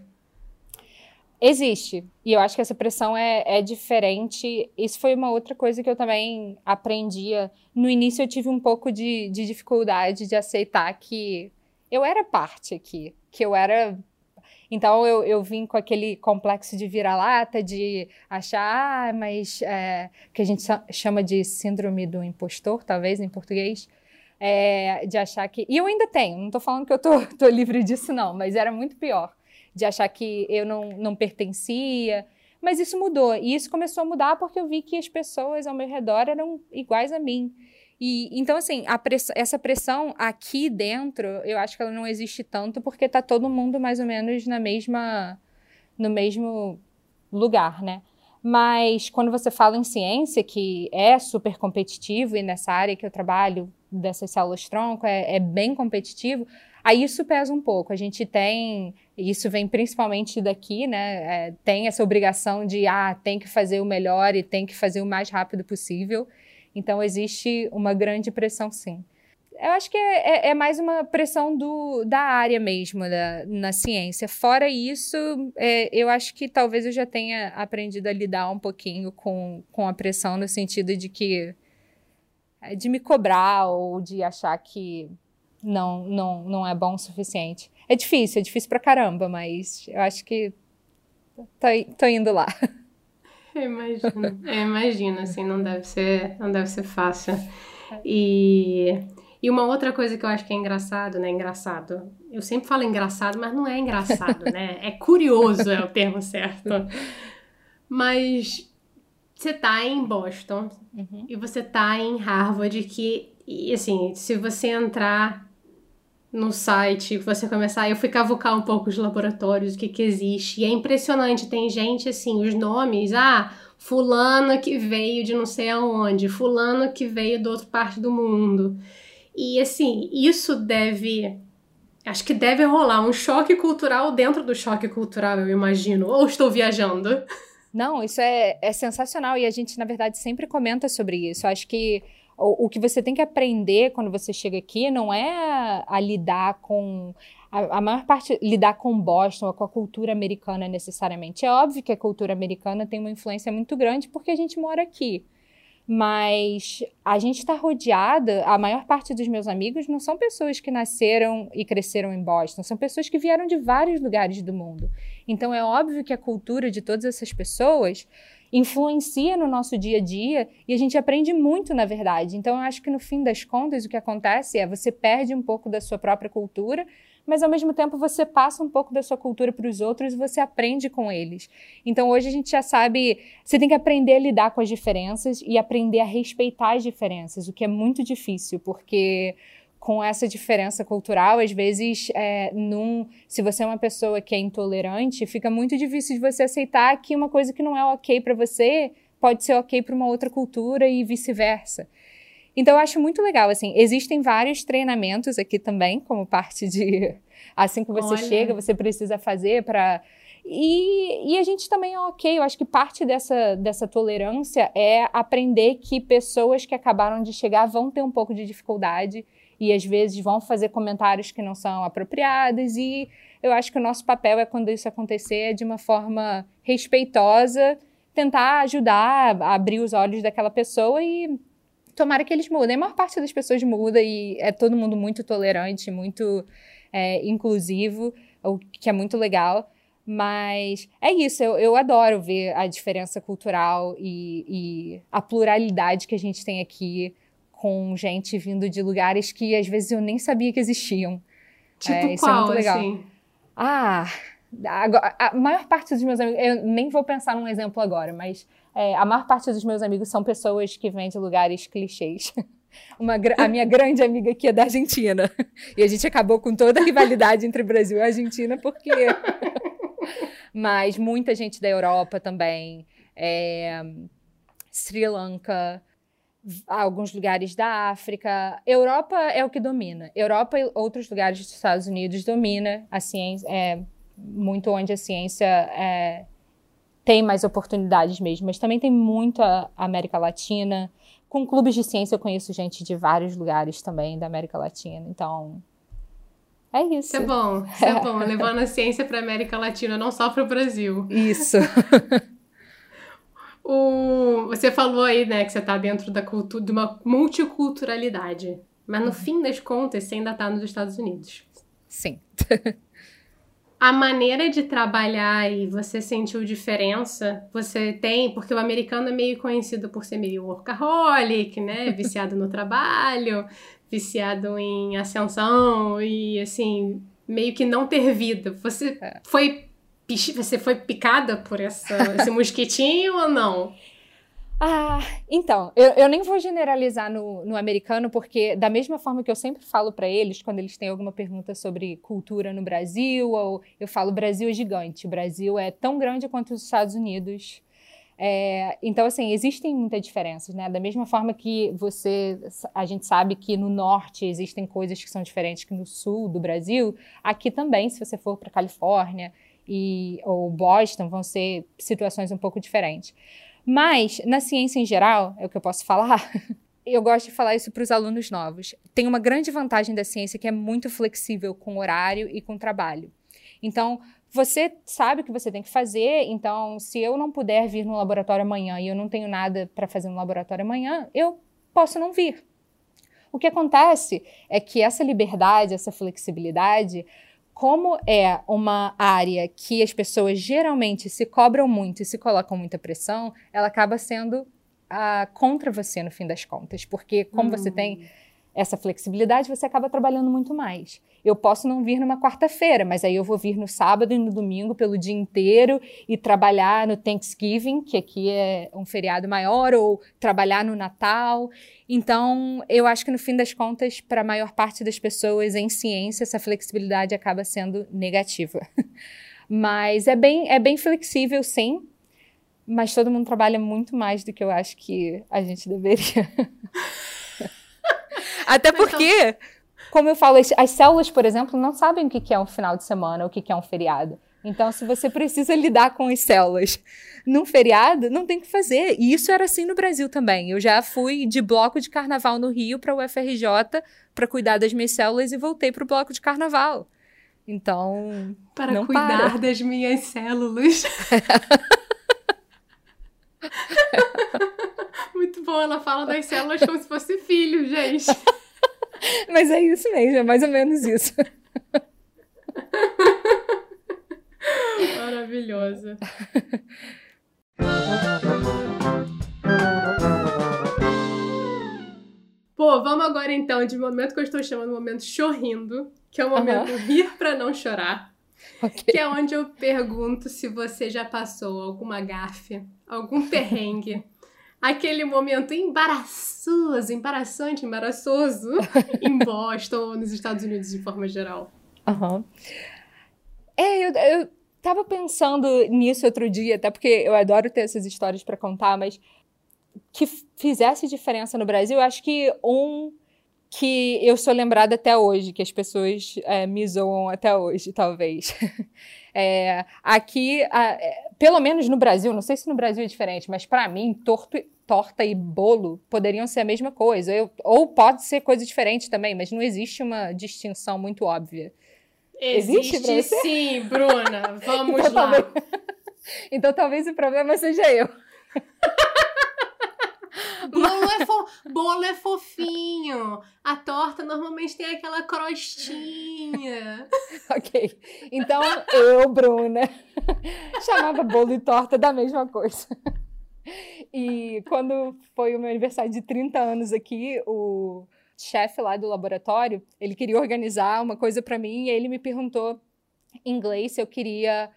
Existe. E eu acho que essa pressão é, é diferente. Isso foi uma outra coisa que eu também aprendia. No início eu tive um pouco de, de dificuldade de aceitar que eu era parte aqui, que eu era então eu, eu vim com aquele complexo de vira-lata, de achar, ah, mas é, que a gente chama de síndrome do impostor, talvez em português. É, de achar que. E eu ainda tenho, não estou falando que eu tô livre disso, não, mas era muito pior. De achar que eu não, não pertencia. Mas isso mudou. E isso começou a mudar porque eu vi que as pessoas ao meu redor eram iguais a mim. E, então, assim, press essa pressão aqui dentro, eu acho que ela não existe tanto porque tá todo mundo mais ou menos na mesma, no mesmo lugar, né? Mas quando você fala em ciência, que é super competitivo, e nessa área que eu trabalho, dessas células-tronco, é, é bem competitivo, aí isso pesa um pouco. A gente tem, isso vem principalmente daqui, né? É, tem essa obrigação de, ah, tem que fazer o melhor e tem que fazer o mais rápido possível. Então, existe uma grande pressão, sim. Eu acho que é, é, é mais uma pressão do, da área mesmo, da, na ciência. Fora isso, é, eu acho que talvez eu já tenha aprendido a lidar um pouquinho com, com a pressão, no sentido de que. É, de me cobrar ou de achar que não, não, não é bom o suficiente. É difícil, é difícil pra caramba, mas eu acho que tô, tô indo lá. Eu imagino. Imagino, assim, não deve ser, não deve ser fácil. E, e uma outra coisa que eu acho que é engraçado, né? Engraçado. Eu sempre falo engraçado, mas não é engraçado, né? É curioso é o termo certo. Mas você tá em Boston uhum. e você tá em Harvard, que, e assim, se você entrar no site, você começar, eu fui cavucar um pouco os laboratórios, o que que existe, e é impressionante, tem gente assim, os nomes, ah, fulano que veio de não sei aonde, fulano que veio de outra parte do mundo. E assim, isso deve acho que deve rolar um choque cultural dentro do choque cultural, eu imagino, ou estou viajando. Não, isso é, é sensacional e a gente, na verdade, sempre comenta sobre isso. Acho que o, o que você tem que aprender quando você chega aqui não é a, a lidar com a, maior parte lidar com Boston com a cultura americana necessariamente. É óbvio que a cultura americana tem uma influência muito grande porque a gente mora aqui. Mas a gente está rodeada, a maior parte dos meus amigos não são pessoas que nasceram e cresceram em Boston, são pessoas que vieram de vários lugares do mundo. Então é óbvio que a cultura de todas essas pessoas influencia no nosso dia a dia e a gente aprende muito, na verdade. Então, eu acho que no fim das contas, o que acontece é você perde um pouco da sua própria cultura, mas ao mesmo tempo você passa um pouco da sua cultura para os outros e você aprende com eles. Então, hoje a gente já sabe, você tem que aprender a lidar com as diferenças e aprender a respeitar as diferenças, o que é muito difícil, porque com essa diferença cultural, às vezes, é, num, se você é uma pessoa que é intolerante, fica muito difícil de você aceitar que uma coisa que não é ok para você pode ser ok para uma outra cultura e vice-versa. Então, eu acho muito legal, assim, existem vários treinamentos aqui também, como parte de, assim que você Olha. chega, você precisa fazer para E, e, a gente também é ok. Eu acho que parte dessa, dessa tolerância é aprender que pessoas que acabaram de chegar vão ter um pouco de dificuldade e às vezes vão fazer comentários que não são apropriados. E eu acho que o nosso papel é, quando isso acontecer, é de uma forma respeitosa, tentar ajudar a abrir os olhos daquela pessoa e tomara que eles mudem. A maior parte das pessoas muda e é todo mundo muito tolerante, muito é, inclusivo, o que é muito legal. Mas é isso, eu, eu adoro ver a diferença cultural e, e, a pluralidade que a gente tem aqui com gente vindo de lugares que às vezes eu nem sabia que existiam. Tipo é, isso qual, é muito legal. Assim? Ah, agora, a maior parte dos meus amigos, eu nem vou pensar num exemplo agora, mas é, a maior parte dos meus amigos são pessoas que vêm de lugares clichês. Uma, a minha grande amiga aqui é da Argentina. E a gente acabou com toda a rivalidade entre Brasil e Argentina, porque mas muita gente da Europa também, é, Sri Lanka, alguns lugares da África. Europa é o que domina. Europa e outros lugares dos Estados Unidos domina a ciência, é muito onde a ciência é, tem mais oportunidades mesmo, mas também tem muita América Latina. Com clubes de ciência eu conheço gente de vários lugares também da América Latina, então é isso. Isso é bom, isso é bom. Levando a ciência para a América Latina, não só para o Brasil. Isso. o, você falou aí, né, que você está dentro da cultura, de uma multiculturalidade. Mas no uhum. fim das contas, você ainda está nos Estados Unidos. Sim. a maneira de trabalhar e você sentiu diferença, você tem, porque o americano é meio conhecido por ser meio workaholic, né? Viciado no trabalho viciado em ascensão e assim, meio que não ter vida. Você é. foi você foi picada por essa, esse mosquitinho ou não? Ah, então, eu, eu nem vou generalizar no, no americano, porque da mesma forma que eu sempre falo para eles, quando eles têm alguma pergunta sobre cultura no Brasil, ou eu falo Brasil é gigante, o Brasil é tão grande quanto os Estados Unidos, é, então, assim, existem muitas diferenças, né? Da mesma forma que você, a gente sabe que no norte existem coisas que são diferentes que no sul do Brasil, aqui também, se você for para Califórnia e ou Boston, vão ser situações um pouco diferentes. Mas na ciência em geral, é o que eu posso falar. eu gosto de falar isso para os alunos novos. Tem uma grande vantagem da ciência que é muito flexível com horário e com trabalho. Então, você sabe o que você tem que fazer, então se eu não puder vir no laboratório amanhã e eu não tenho nada para fazer no laboratório amanhã, eu posso não vir. O que acontece é que essa liberdade, essa flexibilidade, como é uma área que as pessoas geralmente se cobram muito e se colocam muita pressão, ela acaba sendo uh, contra você no fim das contas, porque como hum. você tem essa flexibilidade, você acaba trabalhando muito mais. Eu posso não vir numa quarta-feira, mas aí eu vou vir no sábado e no domingo pelo dia inteiro e trabalhar no Thanksgiving, que aqui é um feriado maior, ou trabalhar no Natal. Então, eu acho que no fim das contas, para a maior parte das pessoas em ciência, essa flexibilidade acaba sendo negativa. mas é bem, é bem flexível, sim. Mas todo mundo trabalha muito mais do que eu acho que a gente deveria. Até porque, como eu falo, as, células, por exemplo, não sabem o que é um final de semana, o que é um feriado. Então, se você precisa lidar com as células num feriado, não tem que fazer. E isso era assim no Brasil também. Eu já fui de bloco de carnaval no Rio para o UFRJ para cuidar das minhas células e voltei para o bloco de carnaval. Então, para não cuidar para. das minhas células. Muito bom, ela fala das células como se fosse filho, gente. Mas é isso mesmo, é mais ou menos isso. Maravilhosa. Pô, vamos agora então de momento que eu estou chamando de momento chorrindo, que é o momento uhum. rir para não chorar. Okay. Que é onde eu pergunto se você já passou alguma gafe, algum perrengue aquele momento embaraçoso, embaraçante, embaraçoso em Boston ou nos Estados Unidos de forma geral. Uhum. É, eu, eu tava pensando nisso outro dia, até porque eu adoro ter essas histórias para contar, mas que fizesse diferença no Brasil, eu acho que um que eu sou lembrada até hoje, que as pessoas é, me zoam até hoje, talvez. É, aqui, a, é, pelo menos no Brasil, não sei se no Brasil é diferente, mas para mim, torto, torta e bolo poderiam ser a mesma coisa. Eu, ou pode ser coisa diferente também, mas não existe uma distinção muito óbvia. Existe, existe sim, Bruna. Vamos então, lá. Talvez... então talvez o problema seja eu. Bolo é, fo... Bolo é fofinho. A torta normalmente tem aquela crostinha. ok. Então, eu, Bruna, chamava bolo e torta da mesma coisa. E quando foi o meu aniversário de 30 anos aqui, o chefe lá do laboratório, ele queria organizar uma coisa para mim e ele me perguntou em inglês se eu queria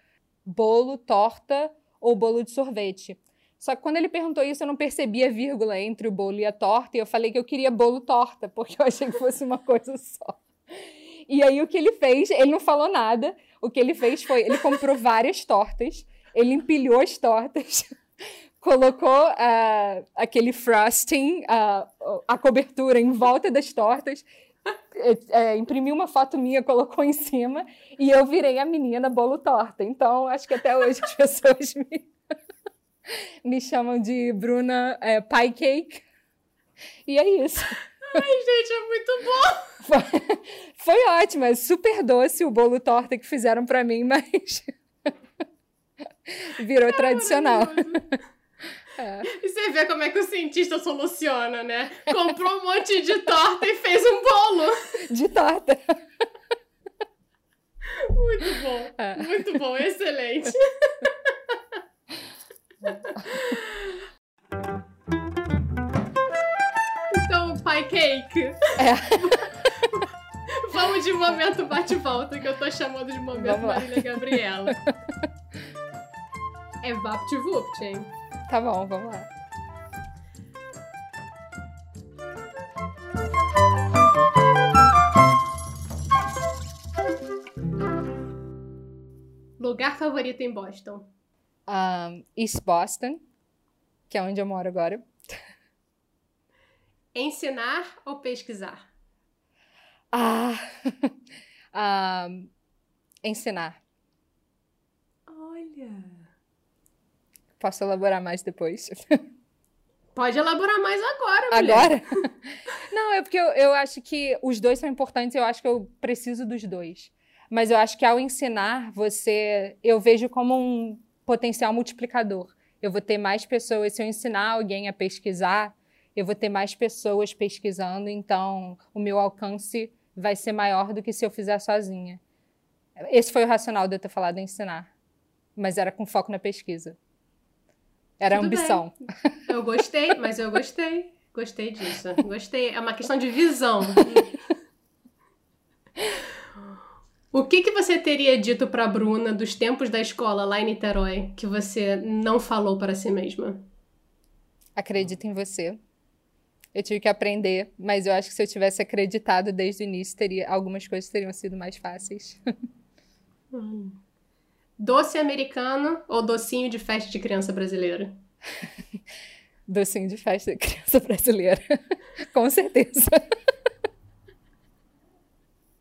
bolo, torta ou bolo de sorvete. Só que quando ele perguntou isso, eu não percebi a vírgula entre o bolo e a torta, e eu falei que eu queria bolo torta, porque eu achei que fosse uma coisa só. E aí o que ele fez, ele não falou nada, o que ele fez foi, ele comprou várias tortas, ele empilhou as tortas, colocou uh, aquele frosting, uh, a cobertura em volta das tortas, é, é, imprimiu uma foto minha, colocou em cima, e eu virei a menina bolo torta. Então, acho que até hoje as pessoas me me chamam de Bruna é, Pie Cake. E é isso. Ai, gente, é muito bom! Foi, foi ótimo, é super doce o bolo torta que fizeram para mim, mas virou é tradicional. É. E você vê como é que o cientista soluciona, né? Comprou um monte de torta e fez um bolo. De torta. Muito bom, é. muito bom, excelente. Então, pai cake. É. Vamos de momento bate-volta, que eu tô chamando de momento Marília Gabriela. É VaptVupt, hein? Tá bom, vamos lá. Lugar favorito em Boston? um, East Boston, que é onde eu moro agora. Ensinar ou pesquisar? Ah, um, ensinar. Olha. Posso elaborar mais depois? Pode elaborar mais agora, mulher. Agora? Não, é porque eu, eu acho que os dois são importantes, eu acho que eu preciso dos dois. Mas eu acho que ao ensinar, você. Eu vejo como um potencial multiplicador. Eu vou ter mais pessoas, se eu ensinar alguém a pesquisar, eu vou ter mais pessoas pesquisando, então o meu alcance vai ser maior do que se eu fizer sozinha. Esse foi o racional de eu ter falado em ensinar, mas era com foco na pesquisa. Era Tudo ambição. Bem. Eu gostei, mas eu gostei. Gostei disso. Gostei. É uma questão de visão. O que, que você teria dito para Bruna dos tempos da escola lá em Niterói que você não falou para si mesma? Acredita em você. Eu tive que aprender, mas eu acho que se eu tivesse acreditado desde o início, teria algumas coisas teriam sido mais fáceis. Hum. Doce americano ou docinho de festa de criança brasileira? docinho de festa de criança brasileira. Com certeza.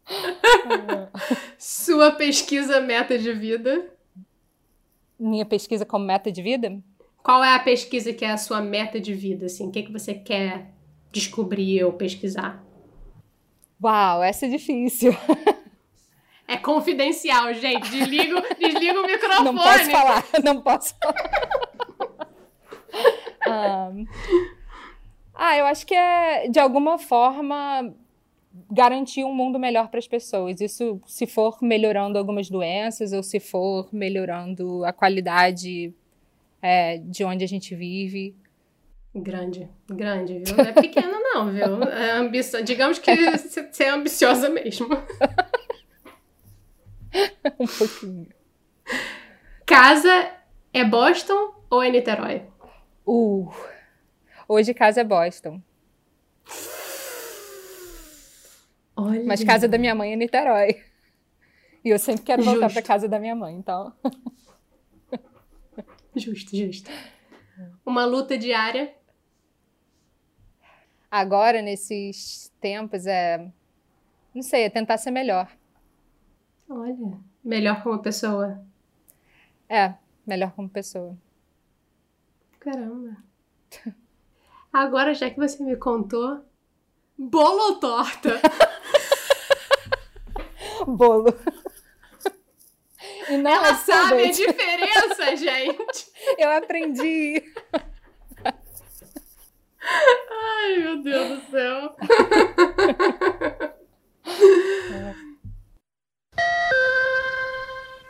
Sua pesquisa meta de vida? Minha pesquisa como meta de vida? Qual é a pesquisa que é a sua meta de vida? Assim, o que, que você quer descobrir ou pesquisar? Uau, essa é difícil. É confidencial, gente. Desliga, desliga o microfone. Não posso falar, não posso falar. um, ah, eu acho que é, de alguma forma, garantir um mundo melhor para as pessoas. Isso se for melhorando algumas doenças ou se for melhorando a qualidade é, de onde a gente vive. Grande, grande, viu? Não é pequeno não, viu? É ambição. Digamos que você é ambiciosa mesmo. um pouquinho. Casa é Boston ou é Niterói? Uh, hoje casa é Boston. Olha. Mas casa da minha mãe é Niterói. E eu sempre quero voltar para casa da minha mãe, então. justo, justo. Uma luta diária? agora, nesses tempos, é. Não sei, é tentar ser melhor. Olha, melhor como pessoa. É, melhor como pessoa. Caramba. Agora, já que você me contou, bolo ou torta? Bolo. E não Ela sabe a diferença, gente. Eu aprendi. Ai, meu Deus do céu.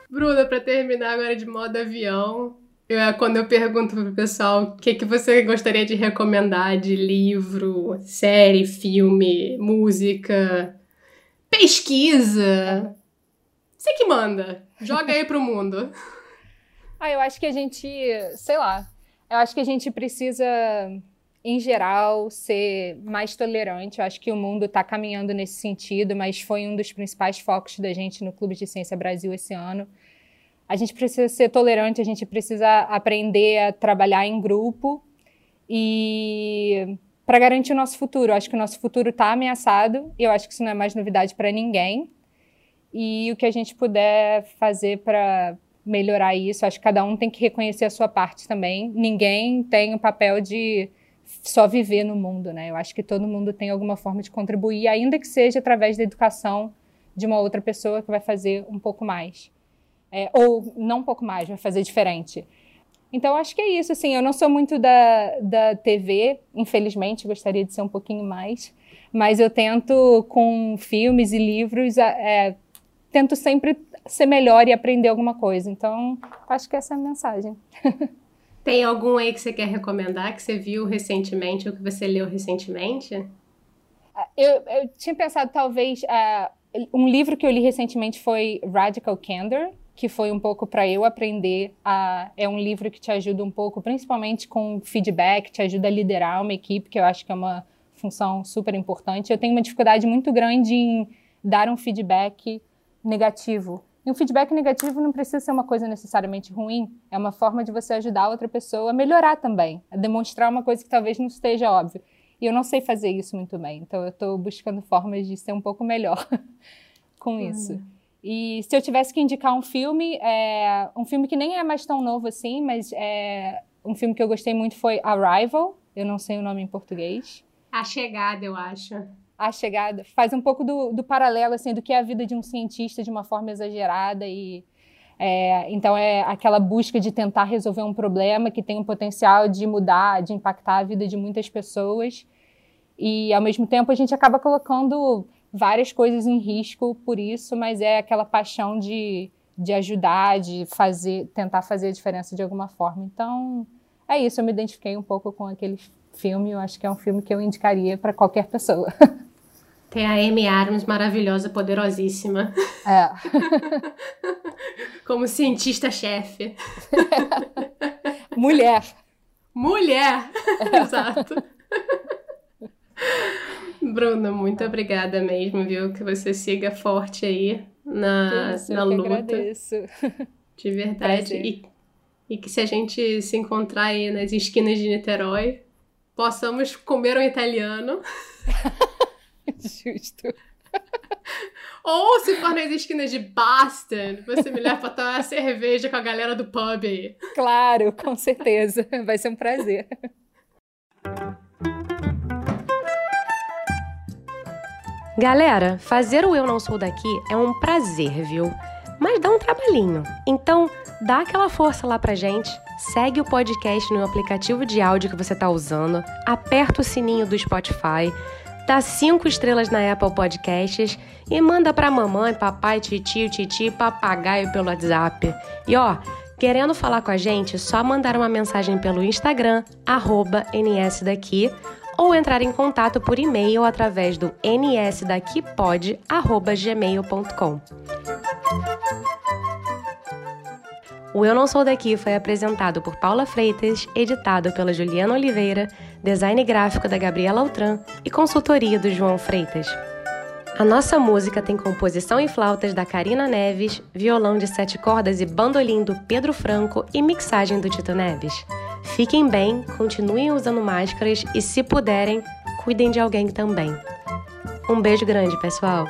Bruna, para terminar agora de modo avião, eu, quando eu pergunto pro pessoal o que, que você gostaria de recomendar de livro, série, filme, música, pesquisa. Você que manda. Joga aí pro mundo. Ah, eu acho que a gente, sei lá, eu acho que a gente precisa, em geral, ser mais tolerante. Eu acho que o mundo está caminhando nesse sentido, mas foi um dos principais focos da gente no Clube de Ciência Brasil esse ano. A gente precisa ser tolerante, a gente precisa aprender a trabalhar em grupo e para garantir o nosso futuro. Eu acho que o nosso futuro está ameaçado e eu acho que isso não é mais novidade para ninguém. E o que a gente puder fazer para melhorar isso, acho que cada um tem que reconhecer a sua parte também. Ninguém tem o papel de só viver no mundo, né? Eu acho que todo mundo tem alguma forma de contribuir, ainda que seja através da educação de uma outra pessoa que vai fazer um pouco mais. É, ou não um pouco mais, vai fazer diferente. Então, acho que é isso. Assim, eu não sou muito da, da TV, infelizmente, gostaria de ser um pouquinho mais. Mas eu tento, com filmes e livros, é, tento sempre ser melhor e aprender alguma coisa. Então, acho que essa é a mensagem. Tem algum aí que você quer recomendar, que você viu recentemente ou que você leu recentemente? Eu, eu tinha pensado, talvez, uh, um livro que eu li recentemente foi Radical Candor, que foi um pouco para eu aprender a. É um livro que te ajuda um pouco, principalmente com feedback, te ajuda a liderar uma equipe, que eu acho que é uma função super importante. Eu tenho uma dificuldade muito grande em dar um feedback negativo. E um feedback negativo não precisa ser uma coisa necessariamente ruim, é uma forma de você ajudar a outra pessoa a melhorar também, a demonstrar uma coisa que talvez não esteja óbvia. E eu não sei fazer isso muito bem, então eu estou buscando formas de ser um pouco melhor com isso. E se eu tivesse que indicar um filme, é, um filme que nem é mais tão novo assim, mas é, um filme que eu gostei muito foi Arrival. Eu não sei o nome em português. A Chegada, eu acho. A Chegada. Faz um pouco do, do paralelo, assim, do que é a vida de um cientista de uma forma exagerada e... É, então é aquela busca de tentar resolver um problema que tem o potencial de mudar, de impactar a vida de muitas pessoas. E ao mesmo tempo a gente acaba colocando várias coisas em risco por isso, mas é aquela paixão de, de ajudar, de fazer, tentar fazer a diferença de alguma forma. Então, é isso, eu me identifiquei um pouco com aquele filme, eu acho que é um filme que eu indicaria para qualquer pessoa. Tem a Amy Adams maravilhosa, poderosíssima. É. Como cientista-chefe. Mulher. Mulher! É. Exato. Bruna, muito obrigada mesmo, viu? Que você siga forte aí na, Isso, na luta. agradeço. De verdade. E, e que se a gente se encontrar aí nas esquinas de Niterói, possamos comer um italiano. Justo. Ou se for nas esquinas de Boston, você me leva pra tomar cerveja com a galera do pub aí. Claro, com certeza. Vai ser um prazer. Galera, fazer o Eu Não Sou Daqui é um prazer, viu? Mas dá um trabalhinho. Então, dá aquela força lá pra gente. Segue o podcast no aplicativo de áudio que você tá usando, aperta o sininho do Spotify, dá cinco estrelas na Apple Podcasts e manda pra mamãe, papai, titio, titi, papagaio pelo WhatsApp. E ó, querendo falar com a gente, só mandar uma mensagem pelo Instagram, arroba nsdaqui, ou entrar em contato por e-mail através do nsdaquipod@gmail.com. O Eu Não Sou Daqui foi apresentado por Paula Freitas, editado pela Juliana Oliveira, design gráfico da Gabriela Altran e consultoria do João Freitas. A nossa música tem composição em flautas da Karina Neves, violão de sete cordas e bandolim do Pedro Franco e mixagem do Tito Neves. Fiquem bem, continuem usando máscaras e, se puderem, cuidem de alguém também. Um beijo grande, pessoal!